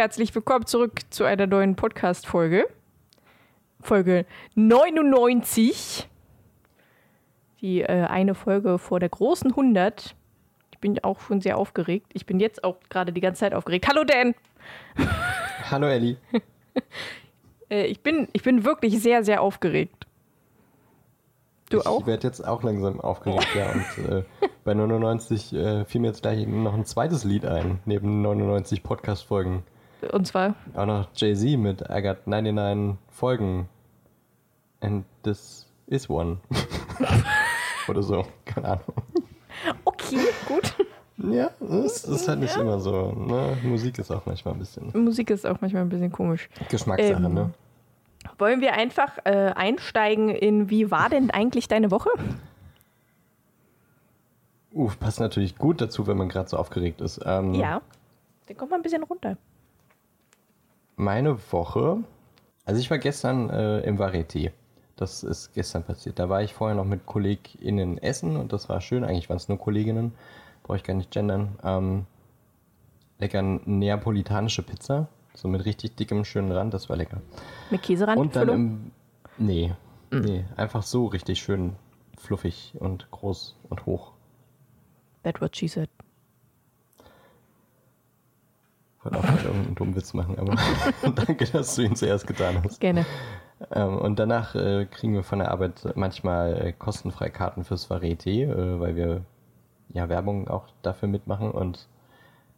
herzlich willkommen zurück zu einer neuen Podcast-Folge. Folge 99. Die äh, eine Folge vor der großen 100. Ich bin auch schon sehr aufgeregt. Ich bin jetzt auch gerade die ganze Zeit aufgeregt. Hallo Dan! Hallo Elli. äh, ich, bin, ich bin wirklich sehr, sehr aufgeregt. Du ich auch? Ich werde jetzt auch langsam aufgeregt, ja. Und äh, bei 99 äh, fiel mir jetzt gleich noch ein zweites Lied ein, neben 99 Podcast-Folgen. Und zwar? Auch noch Jay-Z mit I got 99 Folgen. And this is one. Oder so, keine Ahnung. Okay, gut. Ja, das ist halt nicht ja. immer so. Ne? Musik ist auch manchmal ein bisschen. Musik ist auch manchmal ein bisschen komisch. Geschmackssache, ähm, ne? Wollen wir einfach äh, einsteigen in, wie war denn eigentlich deine Woche? Uff, passt natürlich gut dazu, wenn man gerade so aufgeregt ist. Ähm, ja, dann kommt man ein bisschen runter. Meine Woche, also ich war gestern äh, im Varieté. Das ist gestern passiert. Da war ich vorher noch mit KollegInnen essen und das war schön. Eigentlich waren es nur Kolleginnen. Brauche ich gar nicht gendern. Ähm, lecker neapolitanische Pizza so mit richtig dickem, schönen Rand, das war lecker. Mit Käserand? Und dann im, nee, mhm. nee, einfach so richtig schön fluffig und groß und hoch. That what she said. Ich wollte auch nicht irgendeinen dummen Witz machen, aber danke, dass du ihn zuerst getan hast. Gerne. Ähm, und danach äh, kriegen wir von der Arbeit manchmal äh, kostenfreie Karten fürs Varieté, äh, weil wir ja Werbung auch dafür mitmachen und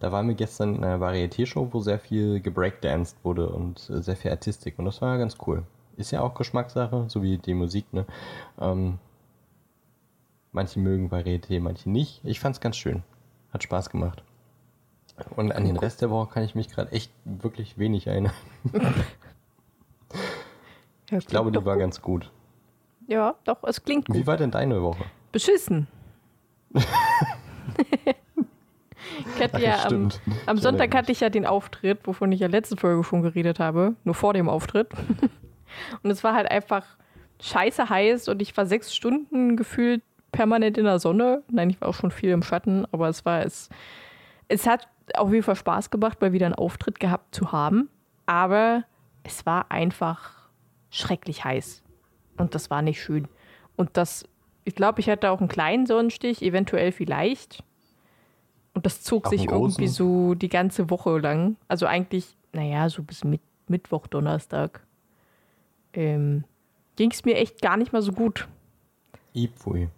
da waren wir gestern in einer Varieté-Show, wo sehr viel gebreakdanced wurde und sehr viel Artistik. Und das war ganz cool. Ist ja auch Geschmackssache, so wie die Musik, ne? Ähm, manche mögen Varieté, manche nicht. Ich fand's ganz schön. Hat Spaß gemacht. Und an den Rest der Woche kann ich mich gerade echt wirklich wenig erinnern. ich glaube, die war gut. ganz gut. Ja, doch, es klingt gut. Wie war denn deine Woche? Beschissen. Ich hatte ja am, am Sonntag hatte ich ja den Auftritt, wovon ich ja letzte Folge schon geredet habe, nur vor dem Auftritt. Und es war halt einfach scheiße heiß und ich war sechs Stunden gefühlt permanent in der Sonne. Nein, ich war auch schon viel im Schatten, aber es war es. Es hat auf jeden Fall Spaß gemacht, mal wieder einen Auftritt gehabt zu haben. Aber es war einfach schrecklich heiß. Und das war nicht schön. Und das, ich glaube, ich hatte auch einen kleinen Sonnenstich, eventuell vielleicht. Und das zog sich irgendwie so die ganze Woche lang. Also eigentlich, naja, so bis mit, Mittwoch, Donnerstag. Ähm, Ging es mir echt gar nicht mal so gut. Ipfui.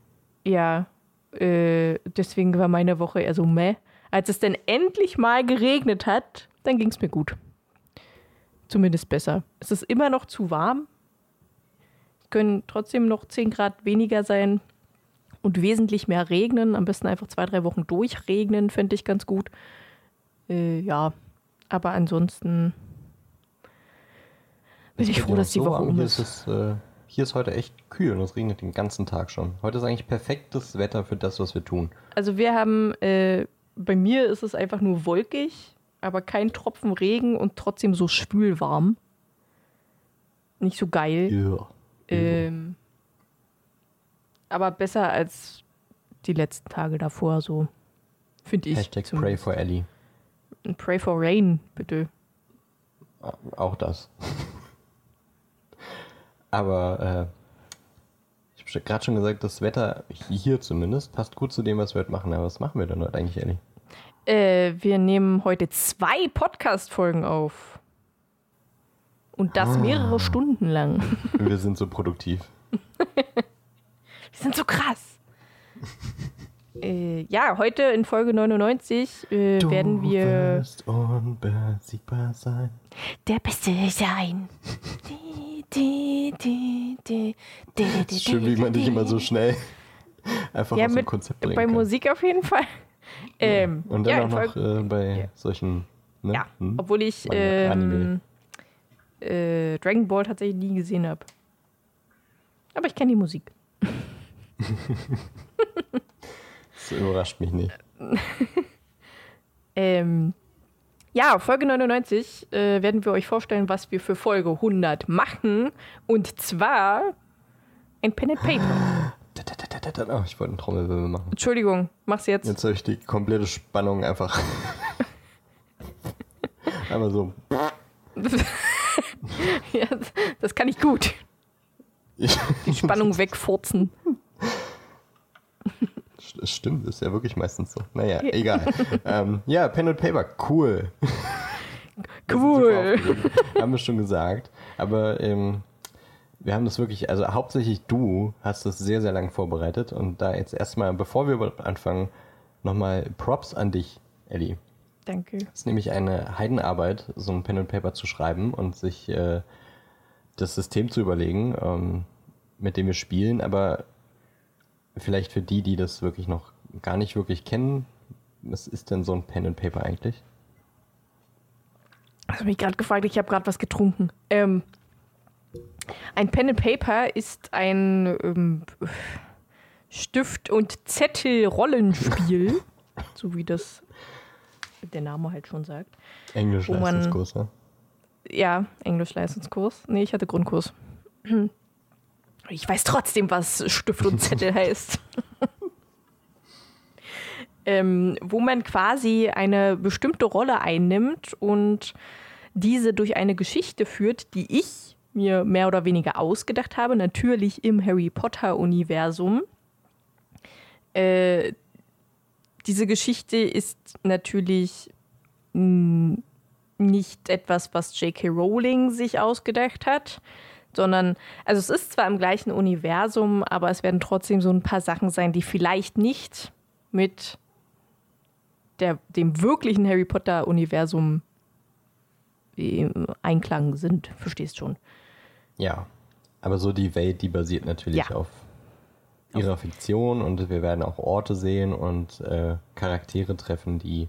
Ja, äh, deswegen war meine Woche eher so meh. Als es dann endlich mal geregnet hat, dann ging es mir gut. Zumindest besser. Es ist immer noch zu warm. Es können trotzdem noch 10 Grad weniger sein und wesentlich mehr regnen. Am besten einfach zwei, drei Wochen durchregnen, fände ich ganz gut. Äh, ja, aber ansonsten bin ich froh, dass die so Woche um ist. ist äh, hier ist heute echt kühl und es regnet den ganzen Tag schon. Heute ist eigentlich perfektes Wetter für das, was wir tun. Also wir haben, äh, bei mir ist es einfach nur wolkig, aber kein Tropfen Regen und trotzdem so spülwarm. Nicht so geil. Ja. Ähm, aber besser als die letzten Tage davor, so finde ich. Hashtag Pray for Ellie. Pray for Rain, bitte. Auch das. aber äh, ich habe gerade schon gesagt, das Wetter hier zumindest passt gut zu dem, was wir heute machen. Aber was machen wir denn heute eigentlich, Ellie? Äh, wir nehmen heute zwei Podcast-Folgen auf. Und das ah. mehrere Stunden lang. Wir sind so produktiv. Wir sind so krass. äh, ja, heute in Folge 99 äh, werden wir. Du wirst unbesiegbar sein. Der Beste sein. Schön, wie man dich immer so schnell einfach ja, aus dem Konzept bringen Bei kann. Musik auf jeden Fall. Ähm, Und dann ja, auch noch äh, bei ja. solchen. Ne? Ja, hm? obwohl ich ähm, äh, Dragon Ball tatsächlich nie gesehen habe. Aber ich kenne die Musik. das überrascht mich nicht. ähm, ja, Folge 99 äh, werden wir euch vorstellen, was wir für Folge 100 machen. Und zwar ein Pen and Paper. Oh, ich wollte einen Trommelwirbel machen. Entschuldigung, mach's jetzt. Jetzt habe ich die komplette Spannung einfach Aber so. ja, das kann ich gut. Die Spannung wegfurzen. Stimmt, ist ja wirklich meistens so. Naja, egal. ähm, ja, Pen and Paper, cool. Cool. haben wir schon gesagt. Aber ähm, wir haben das wirklich, also hauptsächlich du hast das sehr, sehr lang vorbereitet. Und da jetzt erstmal, bevor wir anfangen, nochmal Props an dich, Ellie. Danke. Es ist nämlich eine Heidenarbeit, so ein Pen and Paper zu schreiben und sich äh, das System zu überlegen, ähm, mit dem wir spielen. Aber vielleicht für die, die das wirklich noch gar nicht wirklich kennen, was ist denn so ein Pen and Paper eigentlich? Ich habe mich gerade gefragt, ich habe gerade was getrunken. Ähm, ein Pen and Paper ist ein ähm, Stift- und Zettel-Rollenspiel, so wie das der Name halt schon sagt. Englisch-Leistungskurs, ja? Ja, Englisch-Leistungskurs. Nee, ich hatte Grundkurs. Ich weiß trotzdem, was Stift und Zettel heißt. ähm, wo man quasi eine bestimmte Rolle einnimmt und diese durch eine Geschichte führt, die ich mir mehr oder weniger ausgedacht habe, natürlich im Harry Potter-Universum. Äh, diese Geschichte ist natürlich nicht etwas, was J.K. Rowling sich ausgedacht hat, sondern, also es ist zwar im gleichen Universum, aber es werden trotzdem so ein paar Sachen sein, die vielleicht nicht mit der, dem wirklichen Harry Potter-Universum im Einklang sind. Verstehst schon. Ja, aber so die Welt, die basiert natürlich ja. auf ihrer Fiktion und wir werden auch Orte sehen und äh, Charaktere treffen, die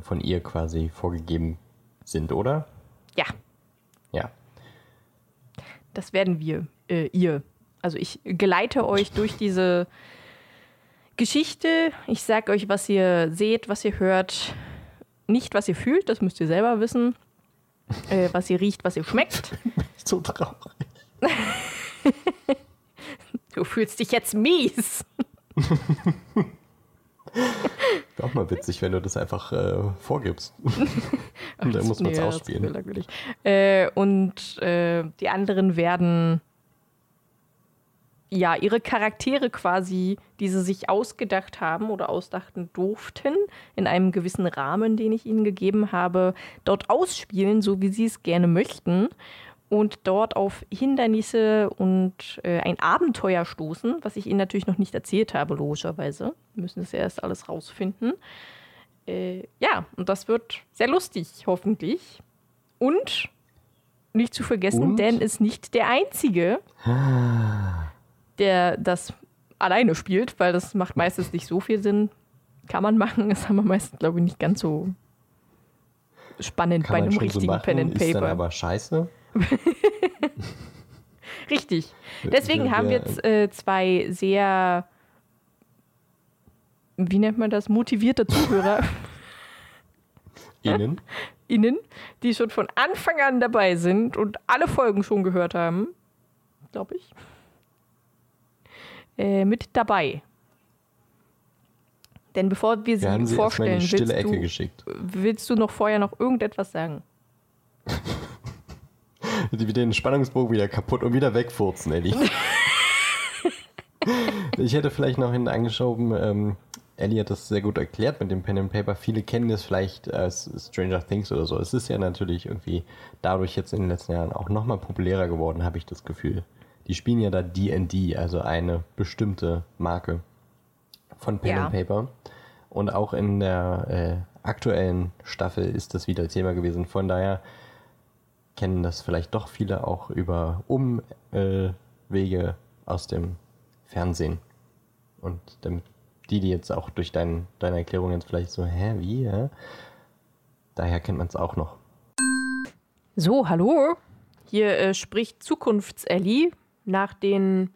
von ihr quasi vorgegeben sind, oder? Ja. Ja. Das werden wir, äh, ihr. Also ich geleite euch durch diese Geschichte. Ich sage euch, was ihr seht, was ihr hört. Nicht, was ihr fühlt, das müsst ihr selber wissen. Äh, was ihr riecht, was ihr schmeckt. so traurig. du fühlst dich jetzt mies. Wäre auch mal witzig, wenn du das einfach äh, vorgibst. und dann muss man es nee, ausspielen. Äh, und äh, die anderen werden ja ihre Charaktere quasi, die sie sich ausgedacht haben oder ausdachten durften, in einem gewissen Rahmen, den ich ihnen gegeben habe, dort ausspielen, so wie sie es gerne möchten und dort auf Hindernisse und äh, ein Abenteuer stoßen, was ich Ihnen natürlich noch nicht erzählt habe, logischerweise. Wir müssen es erst alles rausfinden. Äh, ja, und das wird sehr lustig, hoffentlich. Und nicht zu vergessen, und? Dan ist nicht der Einzige, der das alleine spielt, weil das macht meistens nicht so viel Sinn. Kann man machen, das haben wir meistens, glaube ich, nicht ganz so spannend Kann bei einem richtigen so machen, Pen and Paper. Ist dann aber scheiße. Richtig. Deswegen haben wir jetzt äh, zwei sehr, wie nennt man das, motivierte Zuhörer. Innen. Innen, die schon von Anfang an dabei sind und alle Folgen schon gehört haben. Glaube ich. Äh, mit dabei. Denn bevor wir sie, wir sie vorstellen, willst du, willst du noch vorher noch irgendetwas sagen? den Spannungsbogen wieder kaputt und wieder wegfurzen, Ellie. ich hätte vielleicht noch hinten angeschoben, ähm, Ellie hat das sehr gut erklärt mit dem Pen and Paper. Viele kennen das vielleicht als Stranger Things oder so. Es ist ja natürlich irgendwie dadurch jetzt in den letzten Jahren auch nochmal populärer geworden, habe ich das Gefühl. Die spielen ja da D&D, also eine bestimmte Marke von Pen ja. and Paper. Und auch in der äh, aktuellen Staffel ist das wieder Thema gewesen. Von daher kennen das vielleicht doch viele auch über Umwege aus dem Fernsehen. Und damit die, die jetzt auch durch dein, deine Erklärung jetzt vielleicht so, hä, wie, hä? Daher kennt man es auch noch. So, hallo. Hier äh, spricht Zukunfts-Ellie nach den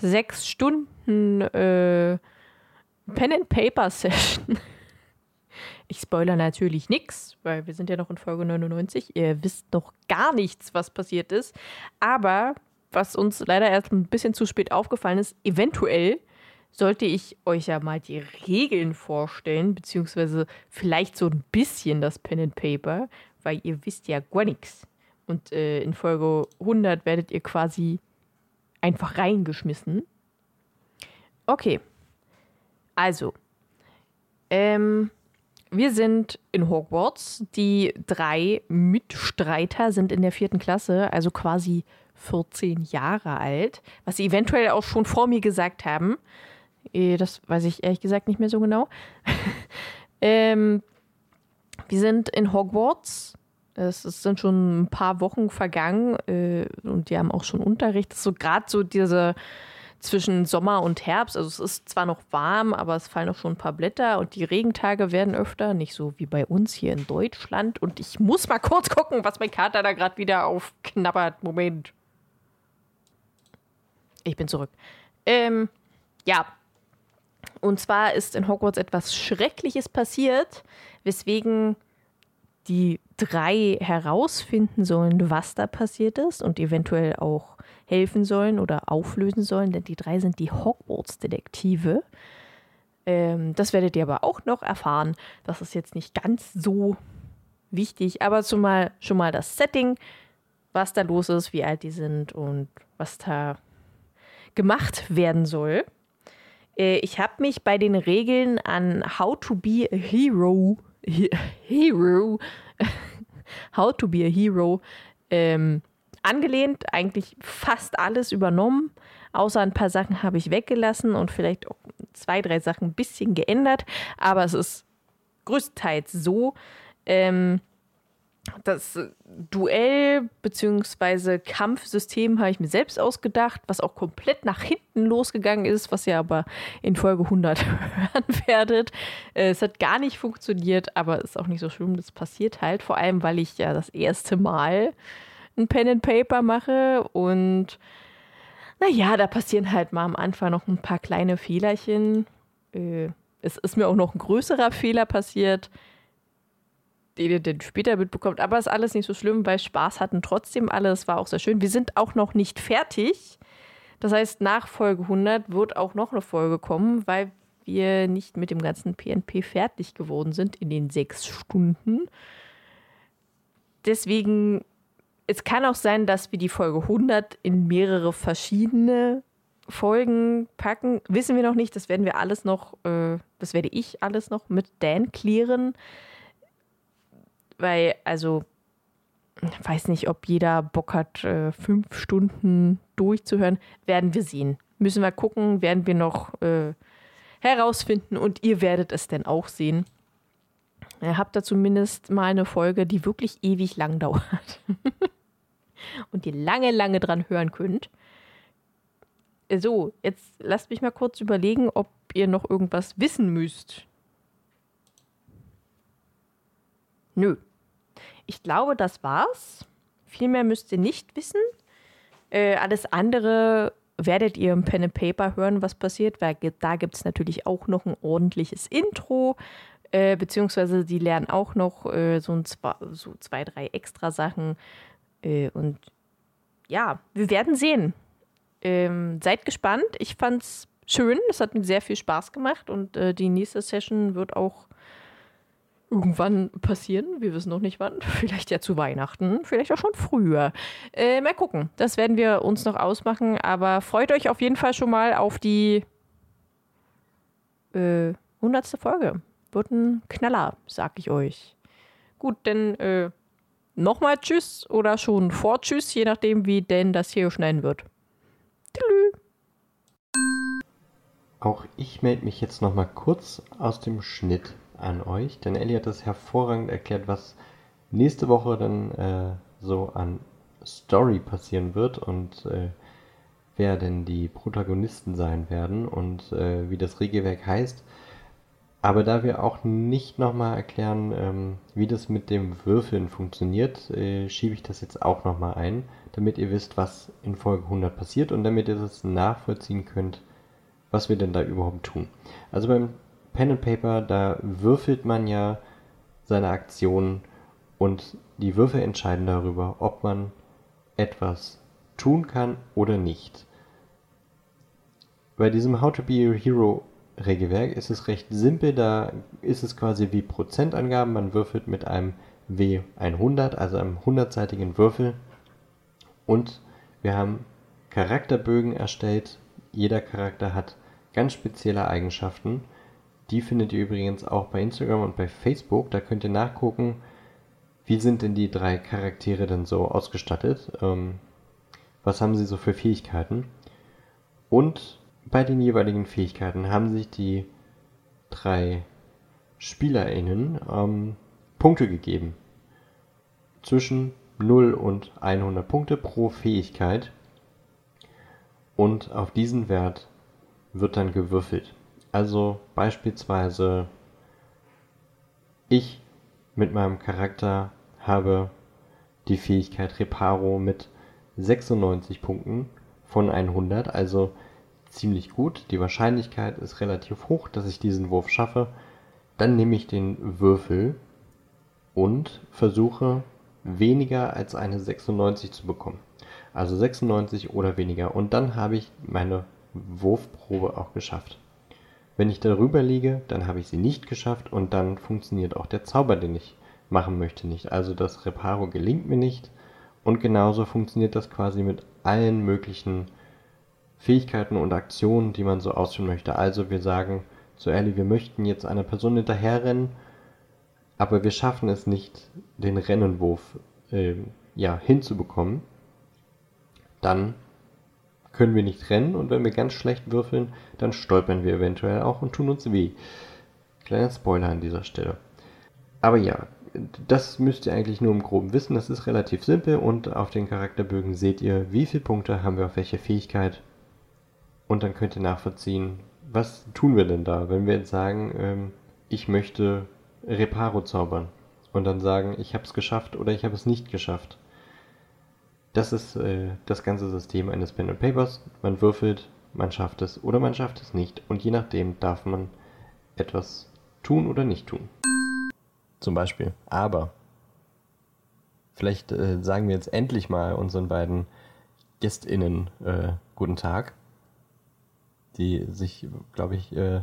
sechs Stunden äh, Pen and Paper Session ich spoilere natürlich nichts, weil wir sind ja noch in Folge 99. Ihr wisst noch gar nichts, was passiert ist. Aber was uns leider erst ein bisschen zu spät aufgefallen ist, eventuell sollte ich euch ja mal die Regeln vorstellen, beziehungsweise vielleicht so ein bisschen das Pen and Paper, weil ihr wisst ja gar nichts. Und äh, in Folge 100 werdet ihr quasi einfach reingeschmissen. Okay. Also, ähm, wir sind in Hogwarts. Die drei Mitstreiter sind in der vierten Klasse, also quasi 14 Jahre alt, was sie eventuell auch schon vor mir gesagt haben. Eh, das weiß ich ehrlich gesagt nicht mehr so genau. ähm, wir sind in Hogwarts. Es, es, sind schon ein paar Wochen vergangen äh, und die haben auch schon Unterricht. So gerade so diese zwischen Sommer und Herbst. Also es ist zwar noch warm, aber es fallen auch schon ein paar Blätter und die Regentage werden öfter, nicht so wie bei uns hier in Deutschland. Und ich muss mal kurz gucken, was mein Kater da gerade wieder aufknabbert. Moment. Ich bin zurück. Ähm, ja. Und zwar ist in Hogwarts etwas Schreckliches passiert, weswegen die drei herausfinden sollen, was da passiert ist und eventuell auch helfen sollen oder auflösen sollen, denn die drei sind die Hogwarts-Detektive. Ähm, das werdet ihr aber auch noch erfahren. Das ist jetzt nicht ganz so wichtig, aber zumal schon mal das Setting, was da los ist, wie alt die sind und was da gemacht werden soll. Äh, ich habe mich bei den Regeln an How to be a Hero, Hero, How to be a Hero ähm, angelehnt, eigentlich fast alles übernommen. Außer ein paar Sachen habe ich weggelassen und vielleicht auch zwei, drei Sachen ein bisschen geändert. Aber es ist größtenteils so. Ähm, das Duell- bzw. Kampfsystem habe ich mir selbst ausgedacht, was auch komplett nach hinten losgegangen ist, was ihr aber in Folge 100 hören werdet. Äh, es hat gar nicht funktioniert, aber ist auch nicht so schlimm, das passiert halt. Vor allem, weil ich ja das erste Mal ein Pen and Paper mache und naja, da passieren halt mal am Anfang noch ein paar kleine Fehlerchen. Äh, es ist mir auch noch ein größerer Fehler passiert den ihr dann später mitbekommt. Aber ist alles nicht so schlimm, weil Spaß hatten trotzdem alle. Es war auch sehr schön. Wir sind auch noch nicht fertig. Das heißt, nach Folge 100 wird auch noch eine Folge kommen, weil wir nicht mit dem ganzen PNP fertig geworden sind in den sechs Stunden. Deswegen, es kann auch sein, dass wir die Folge 100 in mehrere verschiedene Folgen packen. Wissen wir noch nicht. Das werden wir alles noch, äh, das werde ich alles noch mit Dan klären weil, also, ich weiß nicht, ob jeder Bock hat, äh, fünf Stunden durchzuhören. Werden wir sehen. Müssen wir gucken, werden wir noch äh, herausfinden und ihr werdet es dann auch sehen. Ihr habt da zumindest mal eine Folge, die wirklich ewig lang dauert. und ihr lange, lange dran hören könnt. So, jetzt lasst mich mal kurz überlegen, ob ihr noch irgendwas wissen müsst. Nö, ich glaube, das war's. Viel mehr müsst ihr nicht wissen. Äh, alles andere werdet ihr im Pen and Paper hören, was passiert, weil da gibt es natürlich auch noch ein ordentliches Intro, äh, beziehungsweise die lernen auch noch äh, so, ein, so, zwei, drei extra Sachen. Äh, und ja, wir werden sehen. Ähm, seid gespannt. Ich fand's schön. Es hat mir sehr viel Spaß gemacht und äh, die nächste Session wird auch irgendwann passieren. Wir wissen noch nicht wann. Vielleicht ja zu Weihnachten, vielleicht auch schon früher. Äh, mal gucken. Das werden wir uns noch ausmachen. Aber freut euch auf jeden Fall schon mal auf die äh, 100. Folge. Wird ein Knaller, sag ich euch. Gut, denn äh, nochmal Tschüss oder schon vor Tschüss, je nachdem, wie denn das hier schneiden wird. Tschüss. Auch ich melde mich jetzt nochmal kurz aus dem Schnitt an euch, denn Ellie hat das hervorragend erklärt, was nächste Woche dann äh, so an Story passieren wird und äh, wer denn die Protagonisten sein werden und äh, wie das Regelwerk heißt. Aber da wir auch nicht nochmal erklären, ähm, wie das mit dem Würfeln funktioniert, äh, schiebe ich das jetzt auch nochmal ein, damit ihr wisst, was in Folge 100 passiert und damit ihr das nachvollziehen könnt, was wir denn da überhaupt tun. Also beim Pen and Paper, da würfelt man ja seine Aktionen und die Würfel entscheiden darüber, ob man etwas tun kann oder nicht. bei diesem How to be a Hero Regelwerk ist es recht simpel. Da ist es quasi wie Prozentangaben. Man würfelt mit einem W100, also einem 100-seitigen Würfel. Und wir haben Charakterbögen erstellt. Jeder Charakter hat ganz spezielle Eigenschaften. Die findet ihr übrigens auch bei Instagram und bei Facebook. Da könnt ihr nachgucken, wie sind denn die drei Charaktere denn so ausgestattet. Ähm, was haben sie so für Fähigkeiten. Und bei den jeweiligen Fähigkeiten haben sich die drei SpielerInnen ähm, Punkte gegeben. Zwischen 0 und 100 Punkte pro Fähigkeit. Und auf diesen Wert wird dann gewürfelt. Also beispielsweise ich mit meinem Charakter habe die Fähigkeit Reparo mit 96 Punkten von 100, also ziemlich gut. Die Wahrscheinlichkeit ist relativ hoch, dass ich diesen Wurf schaffe. Dann nehme ich den Würfel und versuche weniger als eine 96 zu bekommen. Also 96 oder weniger. Und dann habe ich meine Wurfprobe auch geschafft. Wenn ich darüber liege, dann habe ich sie nicht geschafft und dann funktioniert auch der Zauber, den ich machen möchte, nicht. Also das Reparo gelingt mir nicht. Und genauso funktioniert das quasi mit allen möglichen Fähigkeiten und Aktionen, die man so ausführen möchte. Also wir sagen zu Ellie, wir möchten jetzt einer Person hinterherrennen, aber wir schaffen es nicht, den Rennenwurf äh, ja, hinzubekommen. Dann können wir nicht rennen und wenn wir ganz schlecht würfeln, dann stolpern wir eventuell auch und tun uns weh. Kleiner Spoiler an dieser Stelle. Aber ja, das müsst ihr eigentlich nur im Groben wissen. Das ist relativ simpel und auf den Charakterbögen seht ihr, wie viele Punkte haben wir auf welche Fähigkeit und dann könnt ihr nachvollziehen, was tun wir denn da, wenn wir jetzt sagen, ähm, ich möchte Reparo zaubern und dann sagen, ich habe es geschafft oder ich habe es nicht geschafft. Das ist äh, das ganze System eines Pen and Papers. Man würfelt, man schafft es oder man schafft es nicht und je nachdem darf man etwas tun oder nicht tun. Zum Beispiel. Aber vielleicht äh, sagen wir jetzt endlich mal unseren beiden GästInnen äh, guten Tag die sich, glaube ich, äh,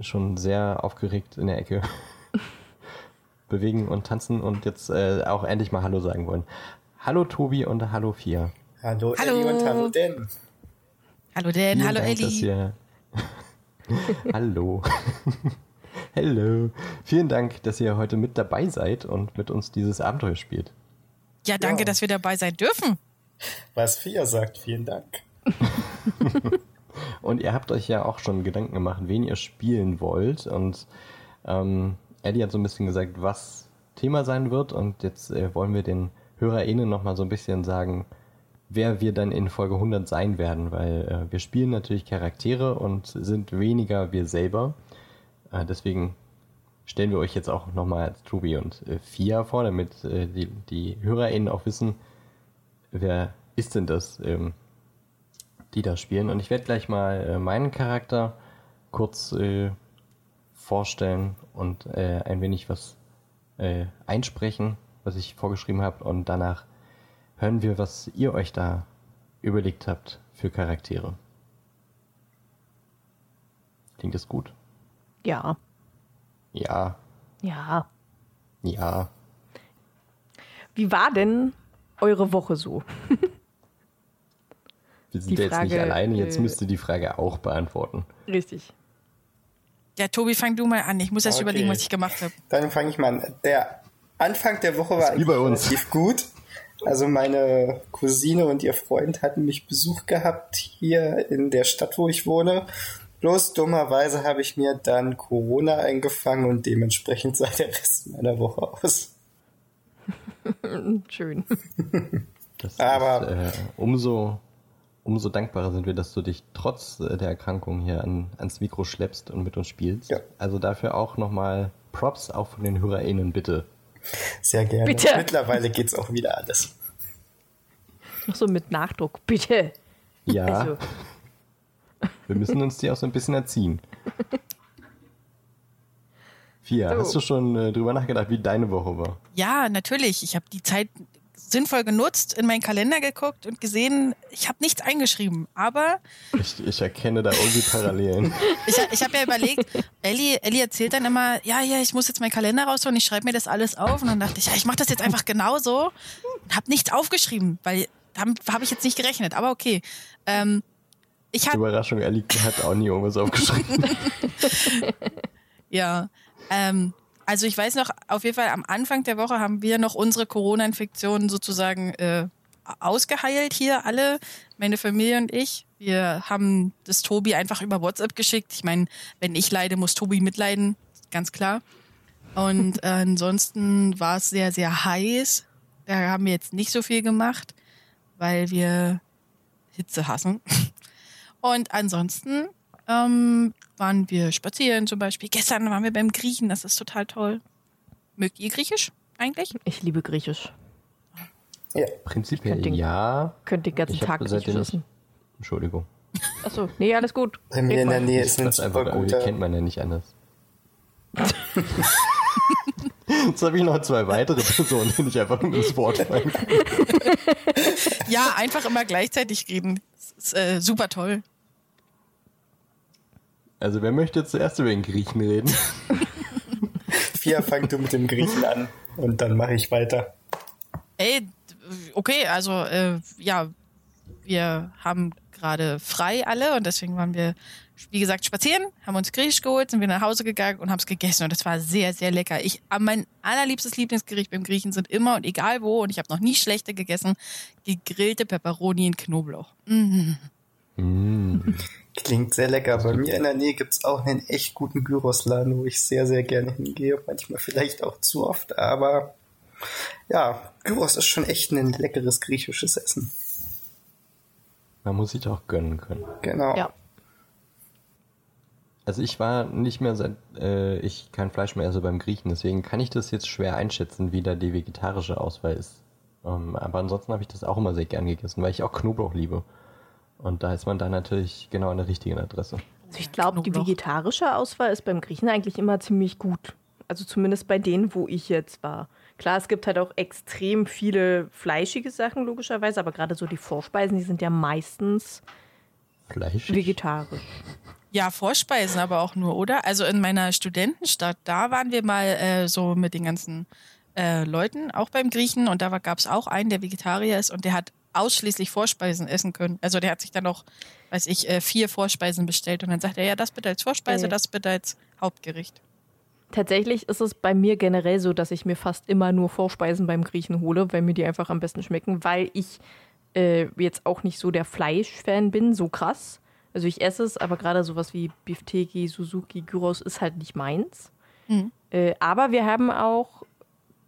schon sehr aufgeregt in der Ecke bewegen und tanzen und jetzt äh, auch endlich mal Hallo sagen wollen. Hallo Tobi und hallo Fia. Hallo, hallo. Elli und hallo Den. Hallo Den, hallo Dank, Elli. Ihr... hallo. Hallo. Vielen Dank, dass ihr heute mit dabei seid und mit uns dieses Abenteuer spielt. Ja, danke, ja. dass wir dabei sein dürfen. Was Fia sagt, vielen Dank. Und ihr habt euch ja auch schon Gedanken gemacht, wen ihr spielen wollt. Und ähm, Eddie hat so ein bisschen gesagt, was Thema sein wird. Und jetzt äh, wollen wir den HörerInnen nochmal so ein bisschen sagen, wer wir dann in Folge 100 sein werden. Weil äh, wir spielen natürlich Charaktere und sind weniger wir selber. Äh, deswegen stellen wir euch jetzt auch nochmal Tobi und äh, Fia vor, damit äh, die, die HörerInnen auch wissen, wer ist denn das? Ähm, die da spielen. Und ich werde gleich mal äh, meinen Charakter kurz äh, vorstellen und ein wenig was einsprechen, was ich vorgeschrieben habe. Und danach hören wir, was ihr euch da überlegt habt für Charaktere. Klingt das gut? Ja. Ja. Ja. Ja. Wie war denn eure Woche so? Wir sind ja jetzt nicht alleine, jetzt müsst ihr die Frage auch beantworten. Richtig. Ja, Tobi, fang du mal an. Ich muss erst okay. überlegen, was ich gemacht habe. Dann fange ich mal an. Der Anfang der Woche war relativ gut. Also meine Cousine und ihr Freund hatten mich Besuch gehabt hier in der Stadt, wo ich wohne. Bloß dummerweise habe ich mir dann Corona eingefangen und dementsprechend sah der Rest meiner Woche aus. Schön. Das Aber ist, äh, umso umso dankbarer sind wir, dass du dich trotz der Erkrankung hier an, ans Mikro schleppst und mit uns spielst. Ja. Also dafür auch nochmal Props auch von den HörerInnen, bitte. Sehr gerne. Bitte. Mittlerweile geht's auch wieder alles. Noch so mit Nachdruck, bitte. Ja. Also. Wir müssen uns die auch so ein bisschen erziehen. Fia, so. hast du schon äh, drüber nachgedacht, wie deine Woche war? Ja, natürlich. Ich habe die Zeit sinnvoll genutzt, in meinen Kalender geguckt und gesehen, ich habe nichts eingeschrieben. Aber. Ich, ich erkenne da irgendwie Parallelen. ich ich habe ja überlegt, Ellie, Ellie erzählt dann immer, ja, ja, ich muss jetzt meinen Kalender rausholen, ich schreibe mir das alles auf. Und dann dachte ich, ja, ich mache das jetzt einfach genauso und habe nichts aufgeschrieben, weil damit habe ich jetzt nicht gerechnet. Aber okay. Ähm, ich hab, Überraschung, Ellie hat auch nie irgendwas aufgeschrieben. ja. Ähm, also ich weiß noch, auf jeden Fall am Anfang der Woche haben wir noch unsere Corona-Infektionen sozusagen äh, ausgeheilt hier alle, meine Familie und ich. Wir haben das Tobi einfach über WhatsApp geschickt. Ich meine, wenn ich leide, muss Tobi mitleiden, ganz klar. Und äh, ansonsten war es sehr, sehr heiß. Da haben wir jetzt nicht so viel gemacht, weil wir Hitze hassen. Und ansonsten ähm, waren wir spazieren zum Beispiel. Gestern waren wir beim Griechen, das ist total toll. Mögt ihr Griechisch eigentlich? Ich liebe Griechisch. Ja. Prinzipiell den, ja. Könnt den ganzen Tag Griechisch essen. Entschuldigung. Achso, nee, alles gut. Bei mir in der Nähe ist ein super einfach, guter. kennt man ja nicht anders. Jetzt habe ich noch zwei weitere Personen, die ich einfach ins Wort fallen Ja, einfach immer gleichzeitig reden. Das ist äh, super toll. Also wer möchte zuerst über den Griechen reden? Fia, fang du mit dem Griechen an und dann mache ich weiter. Ey, okay, also äh, ja, wir haben gerade frei alle und deswegen waren wir, wie gesagt, spazieren, haben uns Griechisch geholt, sind wir nach Hause gegangen und haben es gegessen und das war sehr, sehr lecker. Ich, mein allerliebstes Lieblingsgericht beim Griechen sind immer und egal wo und ich habe noch nie schlechte gegessen, gegrillte Peperoni in Knoblauch. Mm. Mm. Klingt sehr lecker. Bei mir in der Nähe gibt es auch einen echt guten Gyrosladen, wo ich sehr, sehr gerne hingehe. Manchmal vielleicht auch zu oft, aber ja, Gyros ist schon echt ein leckeres griechisches Essen. Man muss sich auch gönnen können. Genau. Ja. Also ich war nicht mehr seit äh, ich kein Fleisch mehr esse beim Griechen, deswegen kann ich das jetzt schwer einschätzen, wie da die vegetarische Auswahl ist. Ähm, aber ansonsten habe ich das auch immer sehr gern gegessen, weil ich auch Knoblauch liebe. Und da ist man dann natürlich genau an der richtigen Adresse. Also ich glaube, die vegetarische Auswahl ist beim Griechen eigentlich immer ziemlich gut. Also zumindest bei denen, wo ich jetzt war. Klar, es gibt halt auch extrem viele fleischige Sachen, logischerweise, aber gerade so die Vorspeisen, die sind ja meistens Fleischig? vegetarisch. Ja, Vorspeisen aber auch nur, oder? Also in meiner Studentenstadt, da waren wir mal äh, so mit den ganzen äh, Leuten, auch beim Griechen, und da gab es auch einen, der Vegetarier ist und der hat ausschließlich Vorspeisen essen können. Also der hat sich dann noch, weiß ich, äh, vier Vorspeisen bestellt und dann sagt er, ja, das bitte als Vorspeise, das bitte als Hauptgericht. Tatsächlich ist es bei mir generell so, dass ich mir fast immer nur Vorspeisen beim Griechen hole, weil mir die einfach am besten schmecken, weil ich äh, jetzt auch nicht so der Fleischfan bin, so krass. Also ich esse es, aber gerade sowas wie Bifteki, Suzuki, Gyros ist halt nicht meins. Mhm. Äh, aber wir haben auch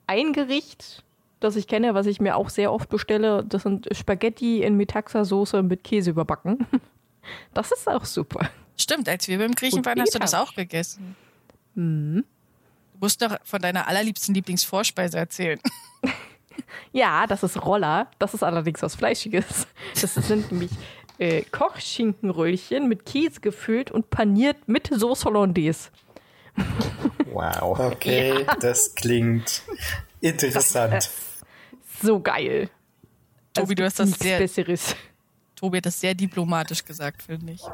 ein Gericht, das ich kenne, was ich mir auch sehr oft bestelle. Das sind Spaghetti in Metaxa-Soße mit Käse überbacken. Das ist auch super. Stimmt, als wir beim Griechen waren, hast du das auch gegessen. Mhm. Du musst doch von deiner allerliebsten Lieblingsvorspeise erzählen. ja, das ist Roller. Das ist allerdings was Fleischiges. Das sind nämlich äh, Kochschinkenröllchen mit Käse gefüllt und paniert mit Sauce Hollandaise. Wow. Okay, ja. das klingt interessant so geil. Tobi, du hast das sehr. Besseres. Tobi hat das sehr diplomatisch gesagt, finde ich.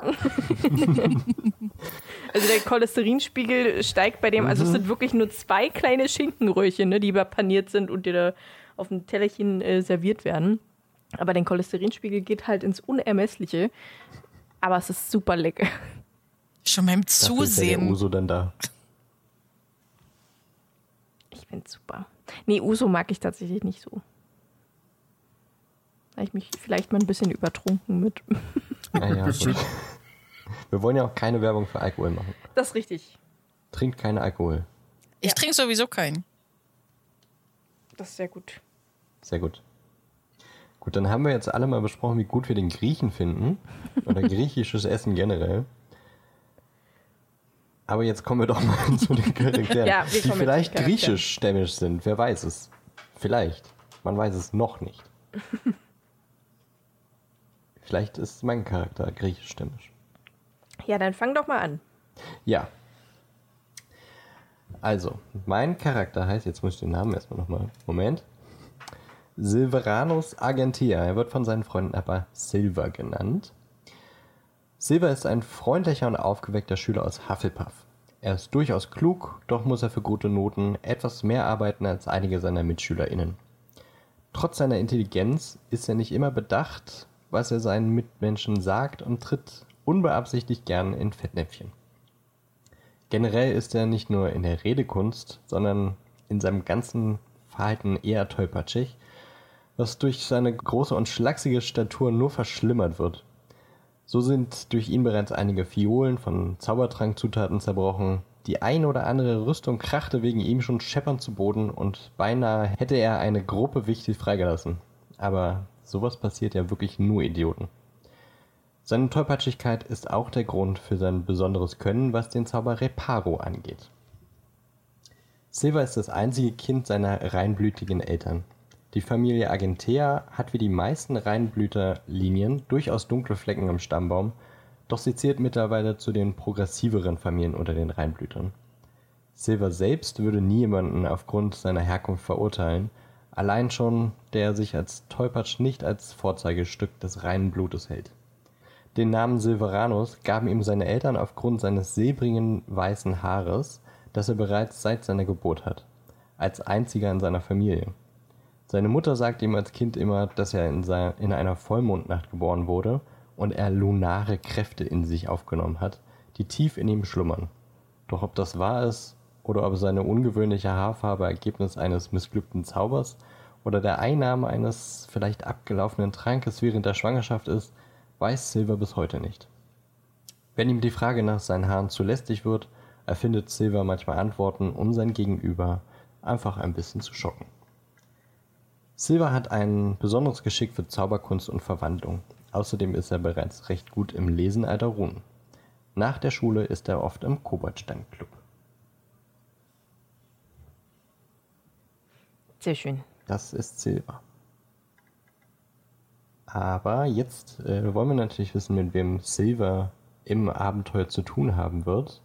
also der Cholesterinspiegel steigt bei dem, mhm. also es mhm. sind wirklich nur zwei kleine Schinkenröhrchen, ne, die paniert sind und dir da auf dem Tellerchen äh, serviert werden. Aber der Cholesterinspiegel geht halt ins Unermessliche. Aber es ist super lecker. Schon beim Zusehen. Ist ja der Uso dann da. Ich find's super. Nee, Uso mag ich tatsächlich nicht so. Da habe ich mich vielleicht mal ein bisschen übertrunken mit. Naja, gut. Wir wollen ja auch keine Werbung für Alkohol machen. Das ist richtig. Trinkt keinen Alkohol. Ich ja. trinke sowieso keinen. Das ist sehr gut. Sehr gut. Gut, dann haben wir jetzt alle mal besprochen, wie gut wir den Griechen finden. Oder griechisches Essen generell. Aber jetzt kommen wir doch mal zu den Charakteren, ja, die vielleicht griechisch-stämmig sind. Wer weiß es? Vielleicht. Man weiß es noch nicht. Vielleicht ist mein Charakter griechisch-stämmig. Ja, dann fang doch mal an. Ja. Also, mein Charakter heißt, jetzt muss ich den Namen erstmal nochmal. Moment. Silveranus Argentea. Er wird von seinen Freunden aber Silver genannt. Silver ist ein freundlicher und aufgeweckter Schüler aus Hufflepuff. Er ist durchaus klug, doch muss er für gute Noten etwas mehr arbeiten als einige seiner MitschülerInnen. Trotz seiner Intelligenz ist er nicht immer bedacht, was er seinen Mitmenschen sagt und tritt unbeabsichtigt gern in Fettnäpfchen. Generell ist er nicht nur in der Redekunst, sondern in seinem ganzen Verhalten eher tollpatschig, was durch seine große und schlachsige Statur nur verschlimmert wird. So sind durch ihn bereits einige Fiolen von Zaubertrankzutaten zerbrochen, die ein oder andere Rüstung krachte wegen ihm schon scheppernd zu Boden und beinahe hätte er eine Gruppe Wichtel freigelassen. Aber sowas passiert ja wirklich nur Idioten. Seine Tollpatschigkeit ist auch der Grund für sein besonderes Können, was den Zauber Reparo angeht. Silver ist das einzige Kind seiner reinblütigen Eltern. Die Familie Argentea hat wie die meisten Reinblüterlinien durchaus dunkle Flecken am Stammbaum, doch sie zählt mittlerweile zu den progressiveren Familien unter den Reinblütern. Silver selbst würde nie jemanden aufgrund seiner Herkunft verurteilen, allein schon, der er sich als Tollpatsch nicht als Vorzeigestück des reinen Blutes hält. Den Namen Silveranus gaben ihm seine Eltern aufgrund seines silbrigen weißen Haares, das er bereits seit seiner Geburt hat, als einziger in seiner Familie. Seine Mutter sagte ihm als Kind immer, dass er in, seiner, in einer Vollmondnacht geboren wurde und er lunare Kräfte in sich aufgenommen hat, die tief in ihm schlummern. Doch ob das wahr ist oder ob seine ungewöhnliche Haarfarbe Ergebnis eines missglückten Zaubers oder der Einnahme eines vielleicht abgelaufenen Trankes während der Schwangerschaft ist, weiß Silver bis heute nicht. Wenn ihm die Frage nach seinen Haaren zu lästig wird, erfindet Silver manchmal Antworten, um sein Gegenüber einfach ein bisschen zu schocken. Silver hat ein besonderes Geschick für Zauberkunst und Verwandlung. Außerdem ist er bereits recht gut im Lesen alter Runen. Nach der Schule ist er oft im Koboldstein-Club. Sehr schön. Das ist Silver. Aber jetzt äh, wollen wir natürlich wissen, mit wem Silver im Abenteuer zu tun haben wird.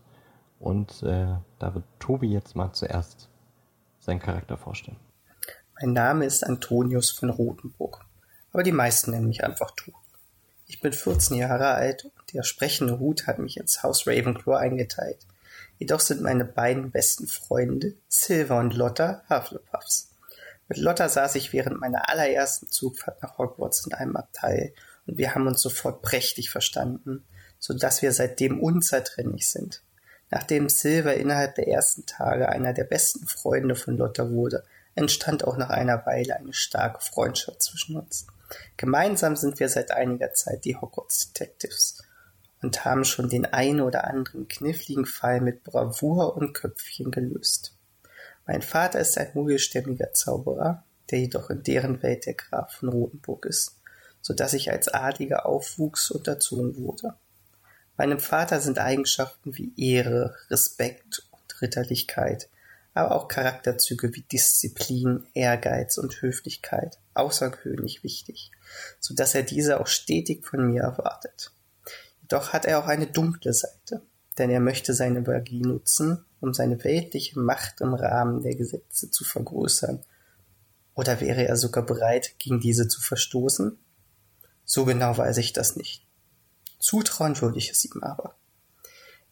Und äh, da wird Tobi jetzt mal zuerst seinen Charakter vorstellen. Mein Name ist Antonius von Rothenburg, aber die meisten nennen mich einfach Tobi. Ich bin 14 Jahre alt und der sprechende Hut hat mich ins Haus Ravenclaw eingeteilt. Jedoch sind meine beiden besten Freunde Silver und Lotta Hufflepuffs. Mit Lotta saß ich während meiner allerersten Zugfahrt nach Hogwarts in einem Abteil und wir haben uns sofort prächtig verstanden, so dass wir seitdem unzertrennlich sind. Nachdem Silver innerhalb der ersten Tage einer der besten Freunde von Lotta wurde, entstand auch nach einer Weile eine starke Freundschaft zwischen uns. Gemeinsam sind wir seit einiger Zeit die Hogwarts Detectives und haben schon den einen oder anderen kniffligen Fall mit Bravour und Köpfchen gelöst. Mein Vater ist ein muggelstämmiger Zauberer, der jedoch in deren Welt der Graf von Rothenburg ist, so dass ich als Adliger aufwuchs und erzogen wurde. Meinem Vater sind Eigenschaften wie Ehre, Respekt und Ritterlichkeit, aber auch Charakterzüge wie Disziplin, Ehrgeiz und Höflichkeit außergewöhnlich wichtig, so dass er diese auch stetig von mir erwartet. Jedoch hat er auch eine dunkle Seite, denn er möchte seine Magie nutzen, um seine weltliche Macht im Rahmen der Gesetze zu vergrößern. Oder wäre er sogar bereit, gegen diese zu verstoßen? So genau weiß ich das nicht. Zutrauen würde ich es ihm aber.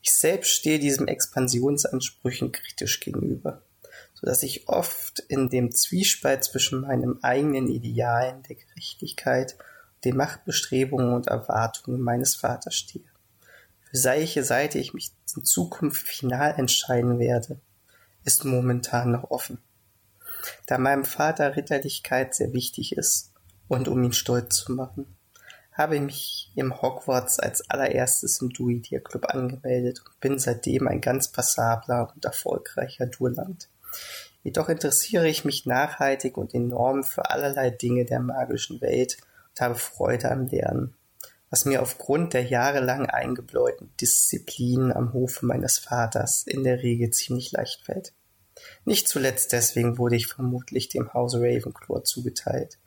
Ich selbst stehe diesem Expansionsansprüchen kritisch gegenüber, so dass ich oft in dem Zwiespalt zwischen meinem eigenen Idealen der Gerechtigkeit und den Machtbestrebungen und Erwartungen meines Vaters stehe. Für welche Seite ich mich in Zukunft final entscheiden werde, ist momentan noch offen. Da meinem Vater Ritterlichkeit sehr wichtig ist und um ihn stolz zu machen, habe ich mich im Hogwarts als allererstes im Duidir Club angemeldet und bin seitdem ein ganz passabler und erfolgreicher Duellant. Jedoch interessiere ich mich nachhaltig und enorm für allerlei Dinge der magischen Welt und habe Freude am Lernen was mir aufgrund der jahrelang eingebläuten Disziplin am Hofe meines Vaters in der Regel ziemlich leicht fällt. Nicht zuletzt deswegen wurde ich vermutlich dem Hause Ravenclaw zugeteilt.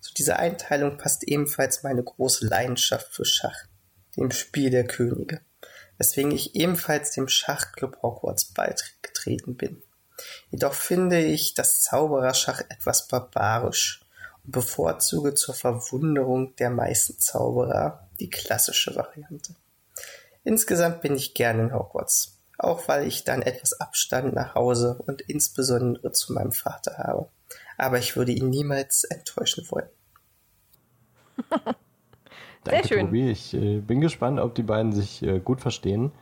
Zu dieser Einteilung passt ebenfalls meine große Leidenschaft für Schach, dem Spiel der Könige, weswegen ich ebenfalls dem Schachclub Hogwarts beigetreten bin. Jedoch finde ich das Zaubererschach etwas barbarisch bevorzuge zur Verwunderung der meisten Zauberer die klassische Variante. Insgesamt bin ich gern in Hogwarts, auch weil ich dann etwas Abstand nach Hause und insbesondere zu meinem Vater habe. Aber ich würde ihn niemals enttäuschen wollen. Danke, Sehr schön. Tobi. Ich äh, bin gespannt, ob die beiden sich äh, gut verstehen.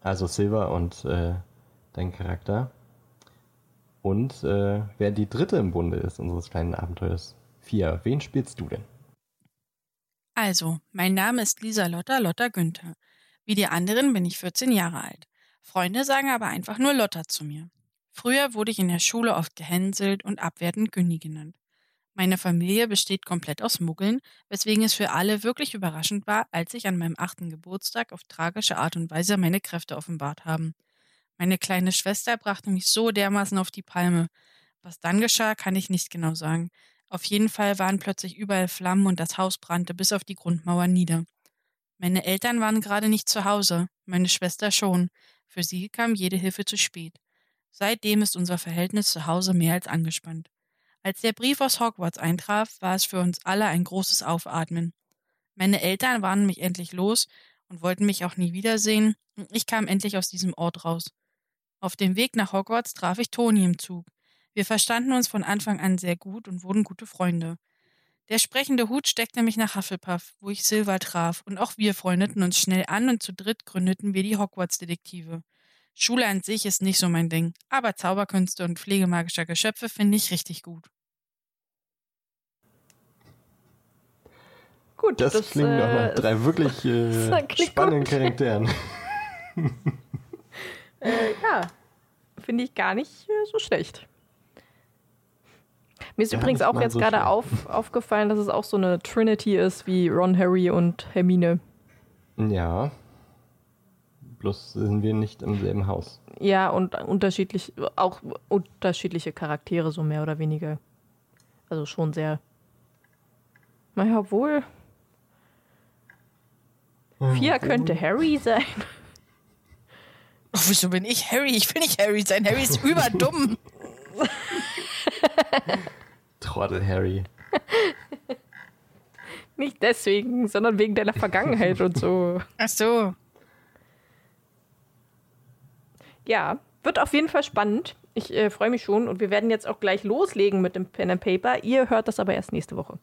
Also Silver und äh, dein Charakter. Und äh, wer die dritte im Bunde ist unseres kleinen Abenteuers. Vier. Wen spielst du denn? Also, mein Name ist Lisa Lotta Lotta Günther. Wie die anderen bin ich 14 Jahre alt. Freunde sagen aber einfach nur Lotta zu mir. Früher wurde ich in der Schule oft gehänselt und abwertend Günni genannt. Meine Familie besteht komplett aus Muggeln, weswegen es für alle wirklich überraschend war, als ich an meinem achten Geburtstag auf tragische Art und Weise meine Kräfte offenbart haben. Meine kleine Schwester brachte mich so dermaßen auf die Palme. Was dann geschah, kann ich nicht genau sagen. Auf jeden Fall waren plötzlich überall Flammen und das Haus brannte bis auf die Grundmauer nieder. Meine Eltern waren gerade nicht zu Hause, meine Schwester schon. Für sie kam jede Hilfe zu spät. Seitdem ist unser Verhältnis zu Hause mehr als angespannt. Als der Brief aus Hogwarts eintraf, war es für uns alle ein großes Aufatmen. Meine Eltern waren mich endlich los und wollten mich auch nie wiedersehen, und ich kam endlich aus diesem Ort raus. Auf dem Weg nach Hogwarts traf ich Toni im Zug. Wir verstanden uns von Anfang an sehr gut und wurden gute Freunde. Der sprechende Hut steckte mich nach Hufflepuff, wo ich Silver traf, und auch wir freundeten uns schnell an und zu dritt gründeten wir die Hogwarts-Detektive. Schule an sich ist nicht so mein Ding, aber Zauberkünste und Pflege magischer Geschöpfe finde ich richtig gut. Gut, das, das klingt äh, nach drei wirklich äh, spannenden gut. Charakteren. äh, ja, finde ich gar nicht äh, so schlecht. Mir ist ja, übrigens auch jetzt so gerade auf, aufgefallen, dass es auch so eine Trinity ist wie Ron, Harry und Hermine. Ja. Bloß sind wir nicht im selben Haus. Ja, und unterschiedlich, auch unterschiedliche Charaktere, so mehr oder weniger. Also schon sehr. Naja, obwohl. Vier könnte Harry sein. Oh, wieso bin ich Harry? Ich will nicht Harry sein. Harry ist überdumm. Trottel Harry. nicht deswegen, sondern wegen deiner Vergangenheit und so. Ach so. Ja, wird auf jeden Fall spannend. Ich äh, freue mich schon und wir werden jetzt auch gleich loslegen mit dem Pen and Paper. Ihr hört das aber erst nächste Woche.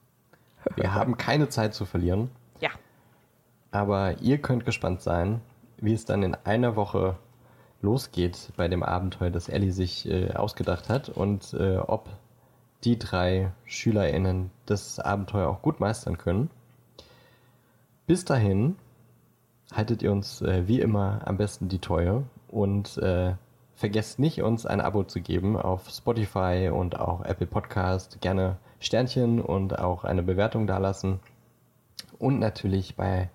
wir haben keine Zeit zu verlieren. Ja. Aber ihr könnt gespannt sein, wie es dann in einer Woche losgeht bei dem Abenteuer, das Ellie sich äh, ausgedacht hat und äh, ob die drei SchülerInnen das Abenteuer auch gut meistern können. Bis dahin haltet ihr uns äh, wie immer am besten die Treue und äh, vergesst nicht, uns ein Abo zu geben auf Spotify und auch Apple Podcast. Gerne Sternchen und auch eine Bewertung dalassen. Und natürlich bei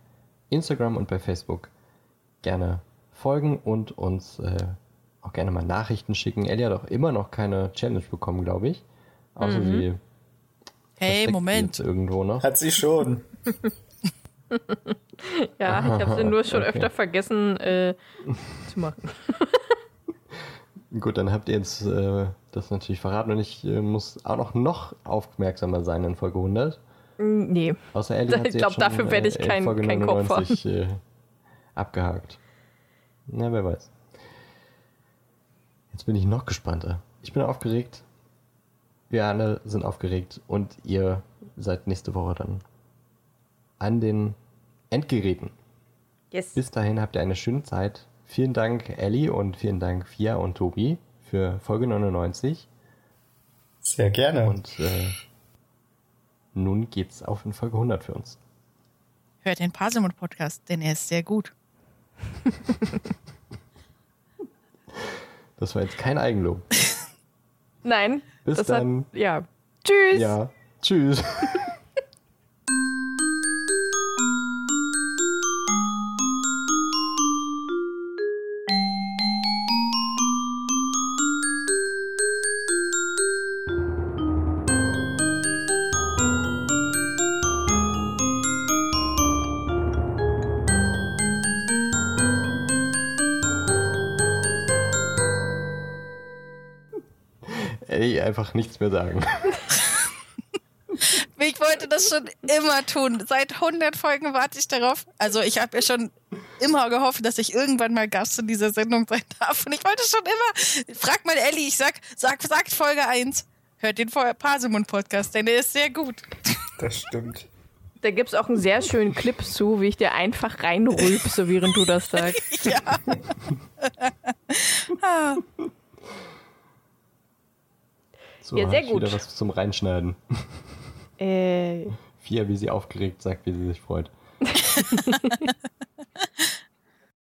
Instagram und bei Facebook gerne folgen und uns äh, auch gerne mal Nachrichten schicken. Ellie hat auch immer noch keine Challenge bekommen, glaube ich. Außer mhm. sie. Hey, Moment. Irgendwo noch. Hat sie schon. ja, ich habe sie nur schon okay. öfter vergessen äh, zu machen. Gut, dann habt ihr jetzt äh, das natürlich verraten und ich äh, muss auch noch, noch aufmerksamer sein in Folge 100. Mm, nee. Außer Ellie hat Ich glaube, dafür werde ich äh, kein, Folge kein 99, Kopf äh, abgehakt. Na, wer weiß. Jetzt bin ich noch gespannter. Ich bin aufgeregt. Wir alle sind aufgeregt und ihr seid nächste Woche dann an den Endgeräten. Yes. Bis dahin habt ihr eine schöne Zeit. Vielen Dank, Ellie, und vielen Dank, Fia und Tobi, für Folge 99. Sehr gerne. Und äh, nun geht's auf in Folge 100 für uns. Hört den Paselmund-Podcast, denn er ist sehr gut. das war jetzt kein Eigenlob. Nein. Bis dann. Hat, ja. Tschüss. Ja. Tschüss. Einfach nichts mehr sagen. Ich wollte das schon immer tun. Seit 100 Folgen warte ich darauf. Also ich habe ja schon immer gehofft, dass ich irgendwann mal Gast in dieser Sendung sein darf. Und ich wollte schon immer. Frag mal Ellie, ich sag, sag, sagt Folge 1. Hört den Parsimon-Podcast, denn der ist sehr gut. Das stimmt. Da gibt es auch einen sehr schönen Clip zu, wie ich dir einfach reinrülpse, während du das sagst. ja. So, ja, sehr gut. wieder was zum Reinschneiden. Äh. Fia, wie sie aufgeregt sagt, wie sie sich freut.